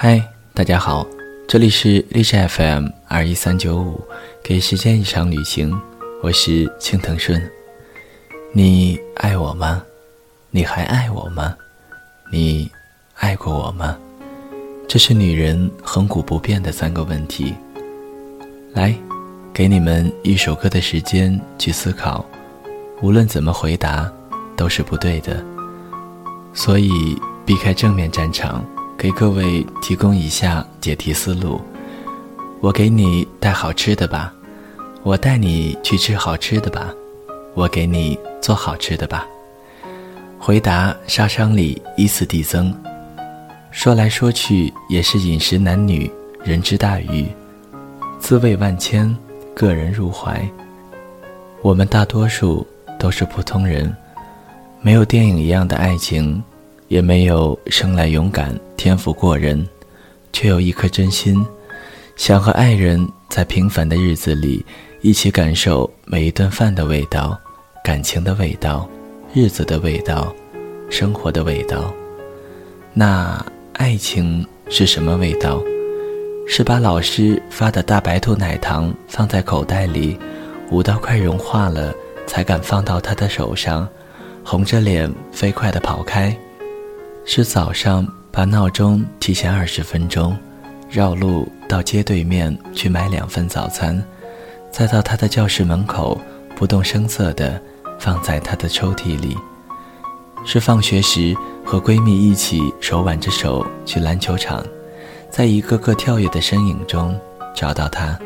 嗨，大家好，这里是荔枝 FM 二一三九五，给时间一场旅行，我是青藤顺。你爱我吗？你还爱我吗？你爱过我吗？这是女人恒古不变的三个问题。来，给你们一首歌的时间去思考，无论怎么回答，都是不对的。所以，避开正面战场。给各位提供以下解题思路：我给你带好吃的吧，我带你去吃好吃的吧，我给你做好吃的吧。回答杀伤力依次递增。说来说去也是饮食男女，人之大欲，滋味万千，个人入怀。我们大多数都是普通人，没有电影一样的爱情。也没有生来勇敢、天赋过人，却有一颗真心，想和爱人在平凡的日子里一起感受每一顿饭的味道、感情的味道、日子的味道、生活的味道。那爱情是什么味道？是把老师发的大白兔奶糖放在口袋里，捂到快融化了，才敢放到他的手上，红着脸飞快地跑开。是早上把闹钟提前二十分钟，绕路到街对面去买两份早餐，再到他的教室门口不动声色地放在他的抽屉里。是放学时和闺蜜一起手挽着手去篮球场，在一个个跳跃的身影中找到他，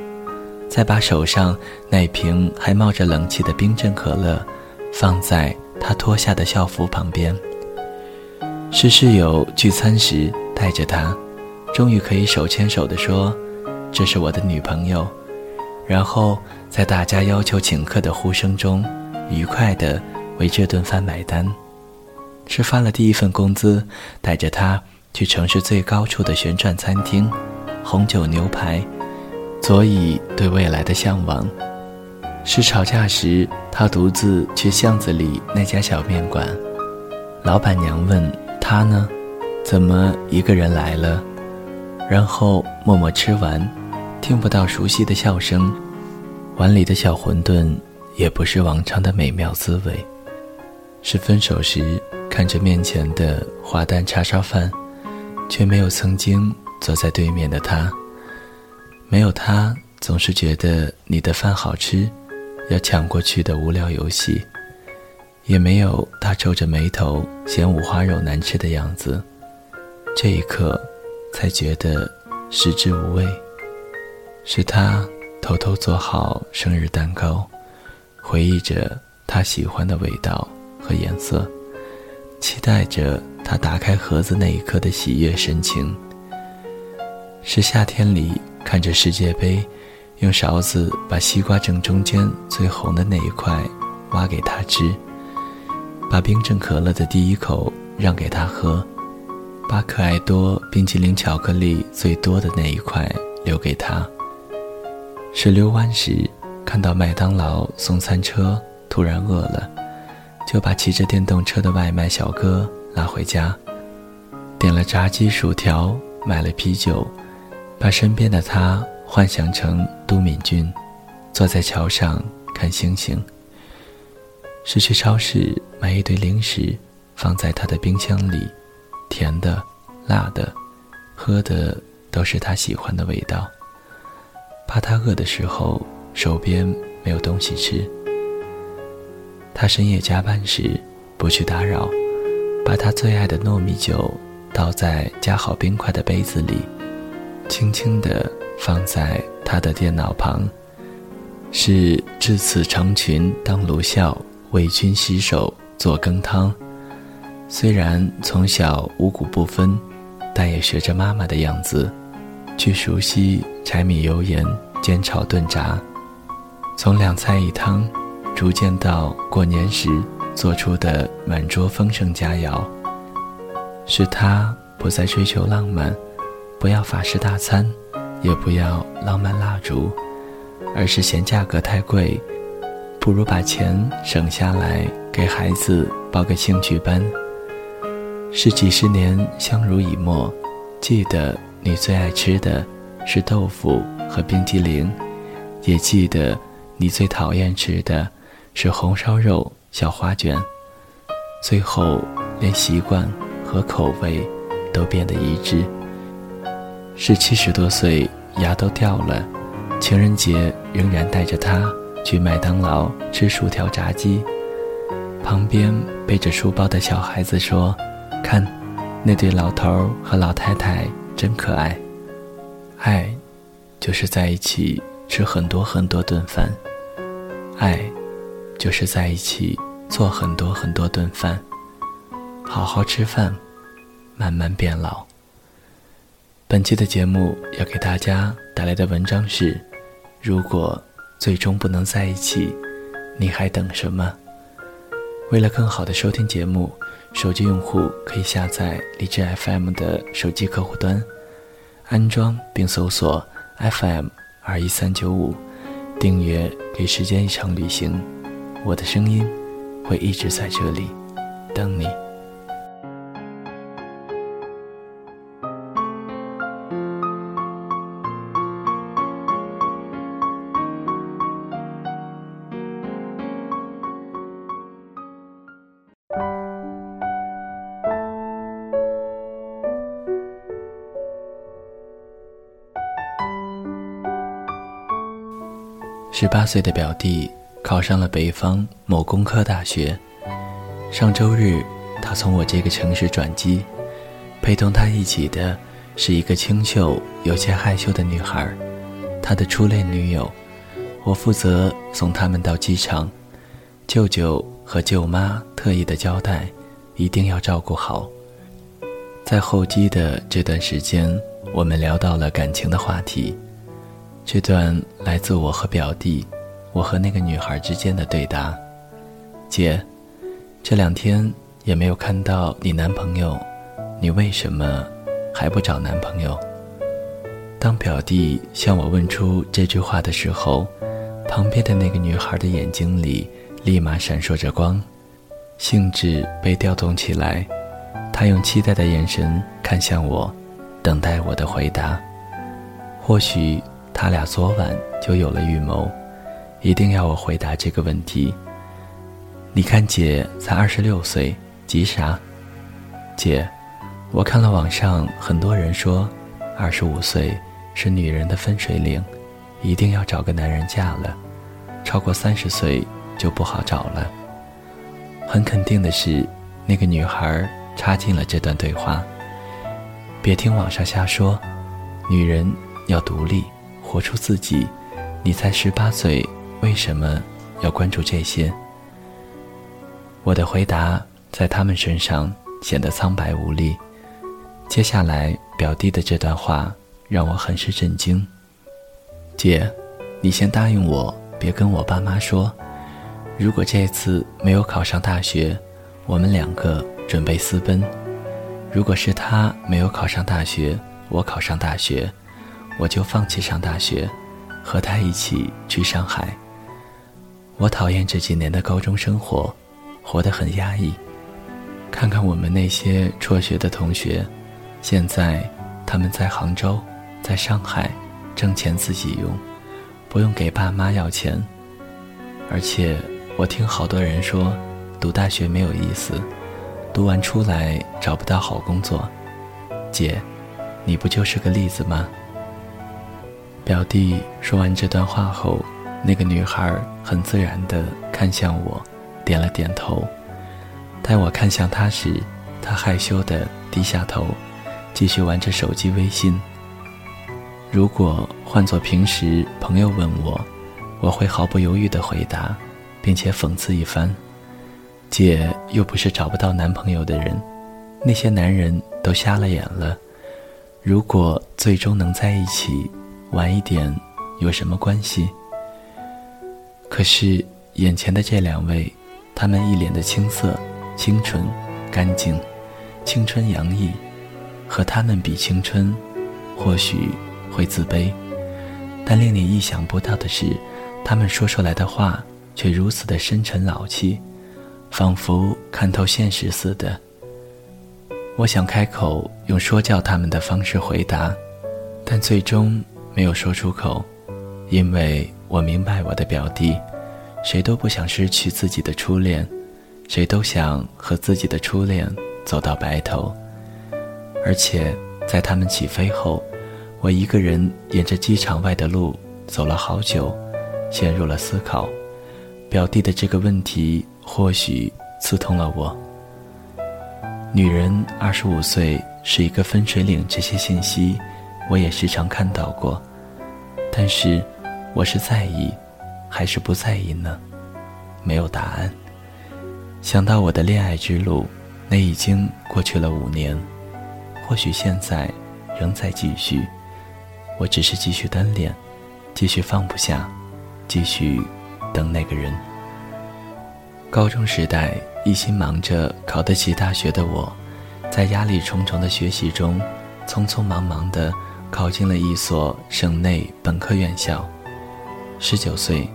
再把手上那瓶还冒着冷气的冰镇可乐放在他脱下的校服旁边。是室友聚餐时带着她，终于可以手牵手地说：“这是我的女朋友。”然后在大家要求请客的呼声中，愉快地为这顿饭买单。是发了第一份工资，带着她去城市最高处的旋转餐厅，红酒牛排，所以对未来的向往。是吵架时，他独自去巷子里那家小面馆，老板娘问。他呢，怎么一个人来了？然后默默吃完，听不到熟悉的笑声，碗里的小馄饨也不是往常的美妙滋味。是分手时看着面前的滑蛋叉烧饭，却没有曾经坐在对面的他。没有他，总是觉得你的饭好吃，要抢过去的无聊游戏。也没有他皱着眉头嫌五花肉难吃的样子，这一刻，才觉得食之无味。是他偷偷做好生日蛋糕，回忆着他喜欢的味道和颜色，期待着他打开盒子那一刻的喜悦神情。是夏天里看着世界杯，用勺子把西瓜正中间最红的那一块挖给他吃。把冰镇可乐的第一口让给他喝，把可爱多冰淇淋巧克力最多的那一块留给他。是遛弯时看到麦当劳送餐车，突然饿了，就把骑着电动车的外卖小哥拉回家，点了炸鸡薯条，买了啤酒，把身边的他幻想成都敏俊，坐在桥上看星星。是去超市买一堆零食，放在他的冰箱里，甜的、辣的，喝的都是他喜欢的味道。怕他饿的时候手边没有东西吃。他深夜加班时不去打扰，把他最爱的糯米酒倒在加好冰块的杯子里，轻轻地放在他的电脑旁。是至此成群当卢笑。为君洗手做羹汤，虽然从小五谷不分，但也学着妈妈的样子，去熟悉柴米油盐煎炒炖炸，从两菜一汤，逐渐到过年时做出的满桌丰盛佳肴。是他不再追求浪漫，不要法式大餐，也不要浪漫蜡烛，而是嫌价格太贵。不如把钱省下来给孩子报个兴趣班。是几十年相濡以沫，记得你最爱吃的是豆腐和冰激凌，也记得你最讨厌吃的是红烧肉、小花卷。最后，连习惯和口味都变得一致。是七十多岁，牙都掉了，情人节仍然带着他去麦当劳吃薯条炸鸡。旁边背着书包的小孩子说：“看，那对老头和老太太真可爱。”爱，就是在一起吃很多很多顿饭。爱，就是在一起做很多很多顿饭。好好吃饭，慢慢变老。本期的节目要给大家带来的文章是：如果最终不能在一起，你还等什么？为了更好的收听节目，手机用户可以下载荔枝 FM 的手机客户端，安装并搜索 FM 二一三九五，订阅《给时间一场旅行》，我的声音会一直在这里等你。十八岁的表弟考上了北方某工科大学。上周日，他从我这个城市转机，陪同他一起的是一个清秀、有些害羞的女孩，他的初恋女友。我负责送他们到机场，舅舅和舅妈特意的交代，一定要照顾好。在候机的这段时间，我们聊到了感情的话题。这段来自我和表弟，我和那个女孩之间的对答。姐，这两天也没有看到你男朋友，你为什么还不找男朋友？当表弟向我问出这句话的时候，旁边的那个女孩的眼睛里立马闪烁着光，兴致被调动起来，他用期待的眼神看向我，等待我的回答。或许。他俩昨晚就有了预谋，一定要我回答这个问题。你看，姐才二十六岁，急啥？姐，我看了网上很多人说，二十五岁是女人的分水岭，一定要找个男人嫁了，超过三十岁就不好找了。很肯定的是，那个女孩插进了这段对话。别听网上瞎说，女人要独立。活出自己，你才十八岁，为什么要关注这些？我的回答在他们身上显得苍白无力。接下来表弟的这段话让我很是震惊。姐，你先答应我，别跟我爸妈说，如果这次没有考上大学，我们两个准备私奔；如果是他没有考上大学，我考上大学。我就放弃上大学，和他一起去上海。我讨厌这几年的高中生活，活得很压抑。看看我们那些辍学的同学，现在他们在杭州，在上海挣钱自己用，不用给爸妈要钱。而且我听好多人说，读大学没有意思，读完出来找不到好工作。姐，你不就是个例子吗？表弟说完这段话后，那个女孩很自然地看向我，点了点头。待我看向她时，她害羞地低下头，继续玩着手机微信。如果换做平时朋友问我，我会毫不犹豫地回答，并且讽刺一番：“姐又不是找不到男朋友的人，那些男人都瞎了眼了。如果最终能在一起。”晚一点有什么关系？可是眼前的这两位，他们一脸的青涩、清纯、干净、青春洋溢，和他们比青春，或许会自卑。但令你意想不到的是，他们说出来的话却如此的深沉老气，仿佛看透现实似的。我想开口用说教他们的方式回答，但最终没有说出口，因为我明白我的表弟，谁都不想失去自己的初恋，谁都想和自己的初恋走到白头。而且在他们起飞后，我一个人沿着机场外的路走了好久，陷入了思考。表弟的这个问题或许刺痛了我。女人二十五岁是一个分水岭，这些信息我也时常看到过，但是我是在意还是不在意呢？没有答案。想到我的恋爱之路，那已经过去了五年，或许现在仍在继续，我只是继续单恋，继续放不下，继续等那个人。高中时代。一心忙着考得起大学的我，在压力重重的学习中，匆匆忙忙地考进了一所省内本科院校。十九岁，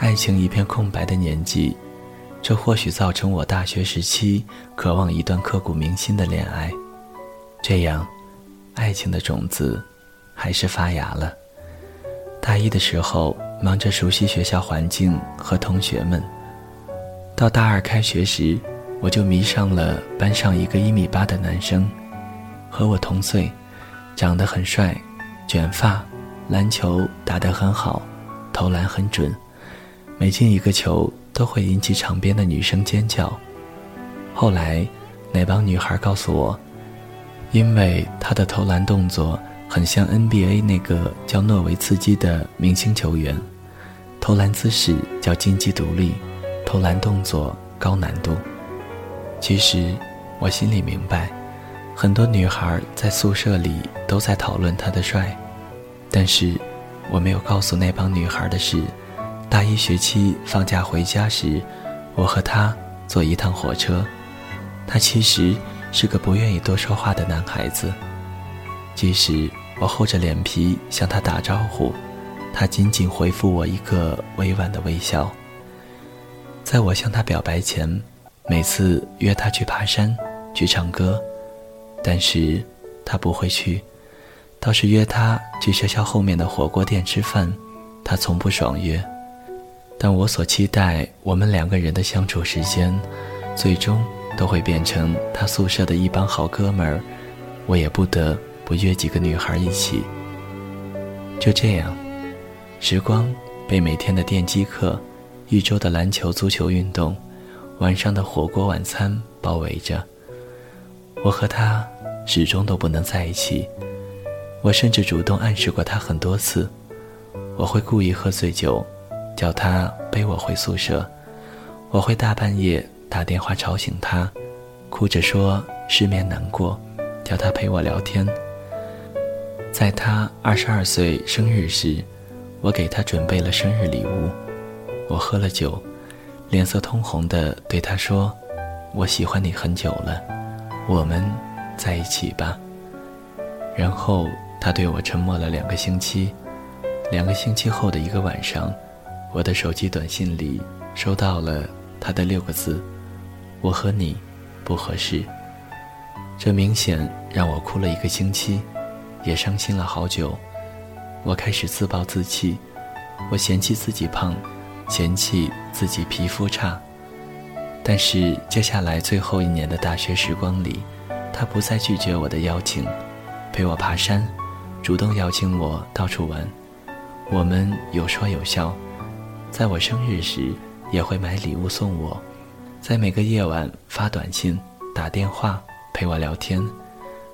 爱情一片空白的年纪，这或许造成我大学时期渴望一段刻骨铭心的恋爱。这样，爱情的种子还是发芽了。大一的时候，忙着熟悉学校环境和同学们。到大二开学时，我就迷上了班上一个一米八的男生，和我同岁，长得很帅，卷发，篮球打得很好，投篮很准，每进一个球都会引起场边的女生尖叫。后来，那帮女孩告诉我，因为他的投篮动作很像 NBA 那个叫诺维茨基的明星球员，投篮姿势叫金鸡独立。投篮动作高难度。其实，我心里明白，很多女孩在宿舍里都在讨论他的帅，但是，我没有告诉那帮女孩的是，大一学期放假回家时，我和他坐一趟火车，他其实是个不愿意多说话的男孩子。即使我厚着脸皮向他打招呼，他仅仅回复我一个委婉的微笑。在我向他表白前，每次约他去爬山、去唱歌，但是他不会去；倒是约他去学校后面的火锅店吃饭，他从不爽约。但我所期待我们两个人的相处时间，最终都会变成他宿舍的一帮好哥们儿，我也不得不约几个女孩一起。就这样，时光被每天的电击课。一周的篮球、足球运动，晚上的火锅晚餐包围着。我和他始终都不能在一起。我甚至主动暗示过他很多次，我会故意喝醉酒，叫他背我回宿舍。我会大半夜打电话吵醒他，哭着说失眠难过，叫他陪我聊天。在他二十二岁生日时，我给他准备了生日礼物。我喝了酒，脸色通红的对他说：“我喜欢你很久了，我们在一起吧。”然后他对我沉默了两个星期。两个星期后的一个晚上，我的手机短信里收到了他的六个字：“我和你不合适。”这明显让我哭了一个星期，也伤心了好久。我开始自暴自弃，我嫌弃自己胖。嫌弃自己皮肤差，但是接下来最后一年的大学时光里，他不再拒绝我的邀请，陪我爬山，主动邀请我到处玩。我们有说有笑，在我生日时也会买礼物送我，在每个夜晚发短信、打电话陪我聊天，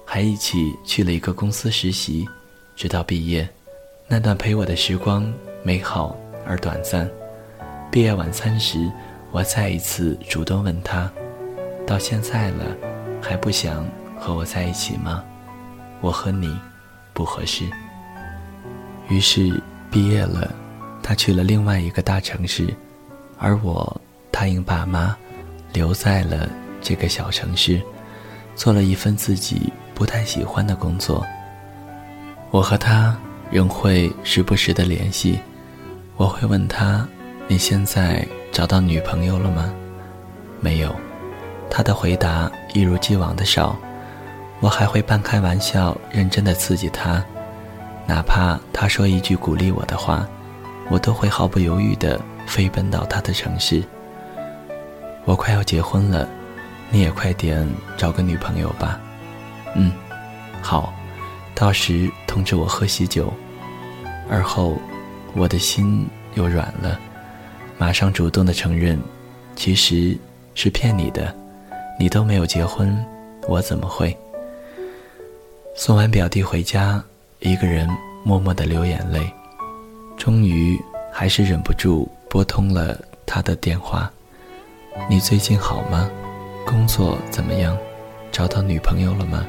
还一起去了一个公司实习，直到毕业。那段陪我的时光美好而短暂。毕业晚餐时，我再一次主动问他：“到现在了，还不想和我在一起吗？我和你不合适。”于是毕业了，他去了另外一个大城市，而我答应爸妈，留在了这个小城市，做了一份自己不太喜欢的工作。我和他仍会时不时的联系，我会问他。你现在找到女朋友了吗？没有，他的回答一如既往的少。我还会半开玩笑、认真的刺激他。哪怕他说一句鼓励我的话，我都会毫不犹豫的飞奔到他的城市。我快要结婚了，你也快点找个女朋友吧。嗯，好，到时通知我喝喜酒。而后，我的心又软了，马上主动的承认，其实是骗你的，你都没有结婚，我怎么会？送完表弟回家，一个人默默的流眼泪，终于还是忍不住拨通了他的电话。你最近好吗？工作怎么样？找到女朋友了吗？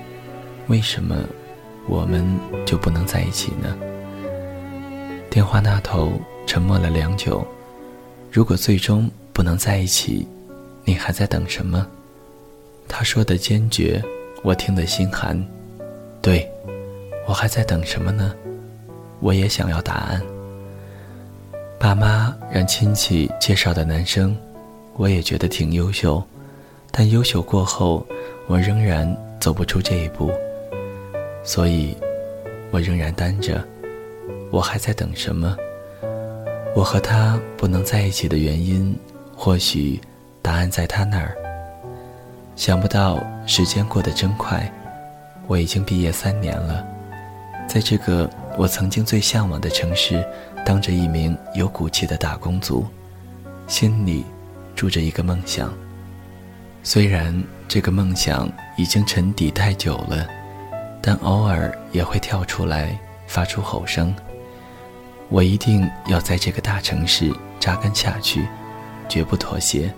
为什么我们就不能在一起呢？电话那头沉默了良久。如果最终不能在一起，你还在等什么？他说的坚决，我听得心寒。对，我还在等什么呢？我也想要答案。爸妈让亲戚介绍的男生。我也觉得挺优秀，但优秀过后，我仍然走不出这一步，所以，我仍然单着。我还在等什么？我和他不能在一起的原因，或许答案在他那儿。想不到时间过得真快，我已经毕业三年了，在这个我曾经最向往的城市，当着一名有骨气的打工族，心里。住着一个梦想，虽然这个梦想已经沉底太久了，但偶尔也会跳出来发出吼声。我一定要在这个大城市扎根下去，绝不妥协。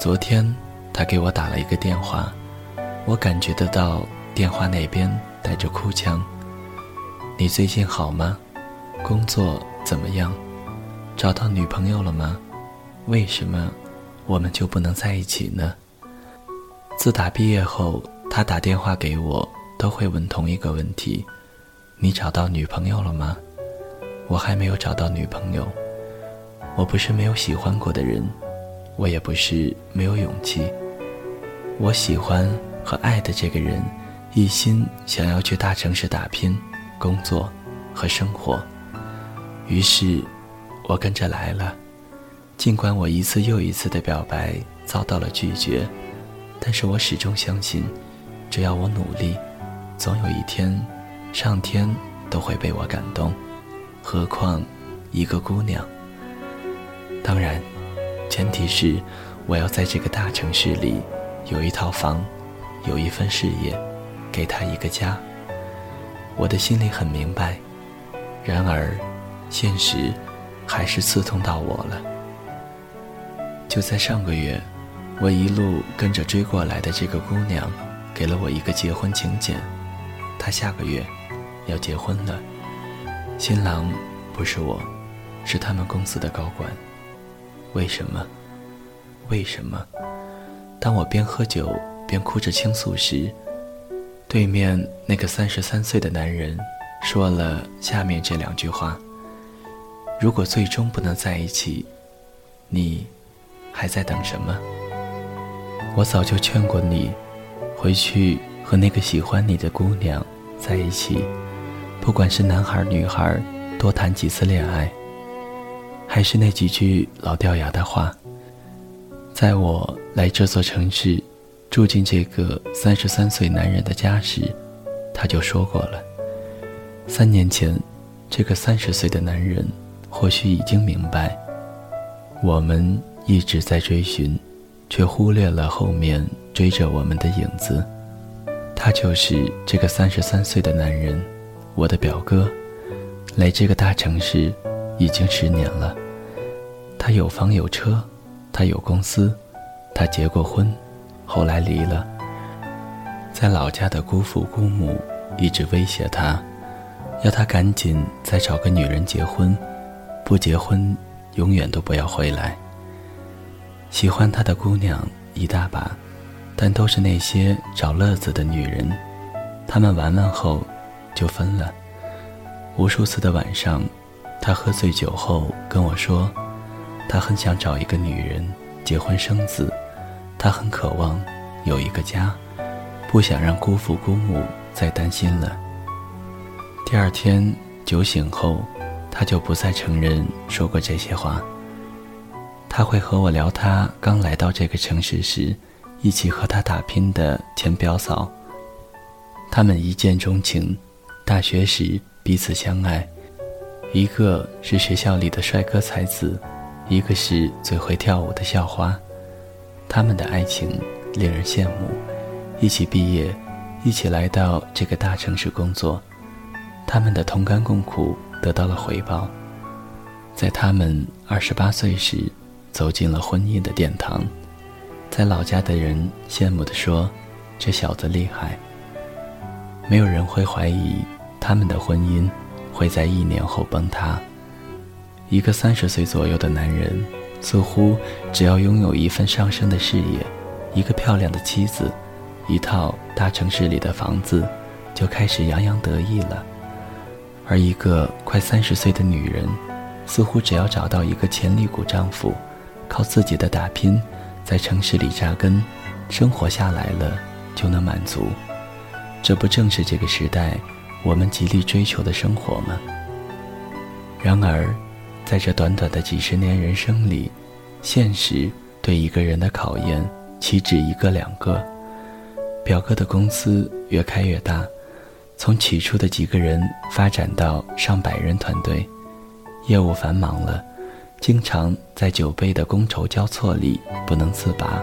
昨天他给我打了一个电话，我感觉得到电话那边带着哭腔。你最近好吗？工作怎么样？找到女朋友了吗？为什么我们就不能在一起呢？自打毕业后，他打电话给我都会问同一个问题：“你找到女朋友了吗？”我还没有找到女朋友。我不是没有喜欢过的人，我也不是没有勇气。我喜欢和爱的这个人，一心想要去大城市打拼、工作和生活，于是，我跟着来了。尽管我一次又一次的表白遭到了拒绝，但是我始终相信，只要我努力，总有一天，上天都会被我感动。何况一个姑娘。当然，前提是我要在这个大城市里有一套房，有一份事业，给她一个家。我的心里很明白，然而，现实还是刺痛到我了。就在上个月，我一路跟着追过来的这个姑娘，给了我一个结婚请柬。她下个月要结婚了，新郎不是我，是他们公司的高管。为什么？为什么？当我边喝酒边哭着倾诉时，对面那个三十三岁的男人说了下面这两句话：如果最终不能在一起，你。还在等什么？我早就劝过你，回去和那个喜欢你的姑娘在一起，不管是男孩女孩，多谈几次恋爱。还是那几句老掉牙的话。在我来这座城市，住进这个三十三岁男人的家时，他就说过了。三年前，这个三十岁的男人或许已经明白，我们。一直在追寻，却忽略了后面追着我们的影子。他就是这个三十三岁的男人，我的表哥。来这个大城市已经十年了。他有房有车，他有公司，他结过婚，后来离了。在老家的姑父姑母一直威胁他，要他赶紧再找个女人结婚，不结婚永远都不要回来。喜欢他的姑娘一大把，但都是那些找乐子的女人。他们玩完后，就分了。无数次的晚上，他喝醉酒后跟我说，他很想找一个女人结婚生子，他很渴望有一个家，不想让姑父姑母再担心了。第二天酒醒后，他就不再承认说过这些话。他会和我聊他刚来到这个城市时，一起和他打拼的前表嫂。他们一见钟情，大学时彼此相爱，一个是学校里的帅哥才子，一个是最会跳舞的校花。他们的爱情令人羡慕。一起毕业，一起来到这个大城市工作，他们的同甘共苦得到了回报。在他们二十八岁时，走进了婚姻的殿堂，在老家的人羡慕地说：“这小子厉害。”没有人会怀疑他们的婚姻会在一年后崩塌。一个三十岁左右的男人，似乎只要拥有一份上升的事业，一个漂亮的妻子。一套大城市里的房子，就开始洋洋得意了。而一个快三十岁的女人，似乎只要找到一个潜力股丈夫，靠自己的打拼，在城市里扎根，生活下来了就能满足。这不正是这个时代我们极力追求的生活吗？然而，在这短短的几十年人生里，现实对一个人的考验岂止一个两个？表哥的公司越开越大，从起初的几个人发展到上百人团队，业务繁忙了，经常在酒杯的觥筹交错里不能自拔，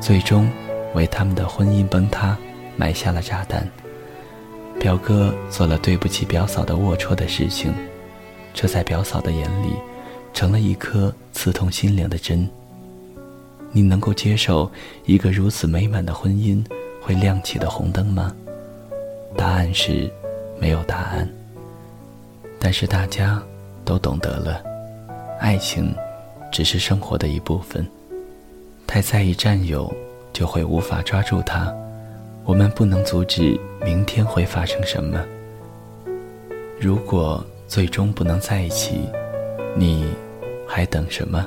最终为他们的婚姻崩塌埋下了炸弹。表哥做了对不起表嫂的龌龊的事情，这在表嫂的眼里成了一颗刺痛心灵的针。你能够接受一个如此美满的婚姻会亮起的红灯吗？答案是，没有答案。但是大家都懂得了，爱情只是生活的一部分。太在意占有，就会无法抓住它。我们不能阻止明天会发生什么。如果最终不能在一起，你还等什么？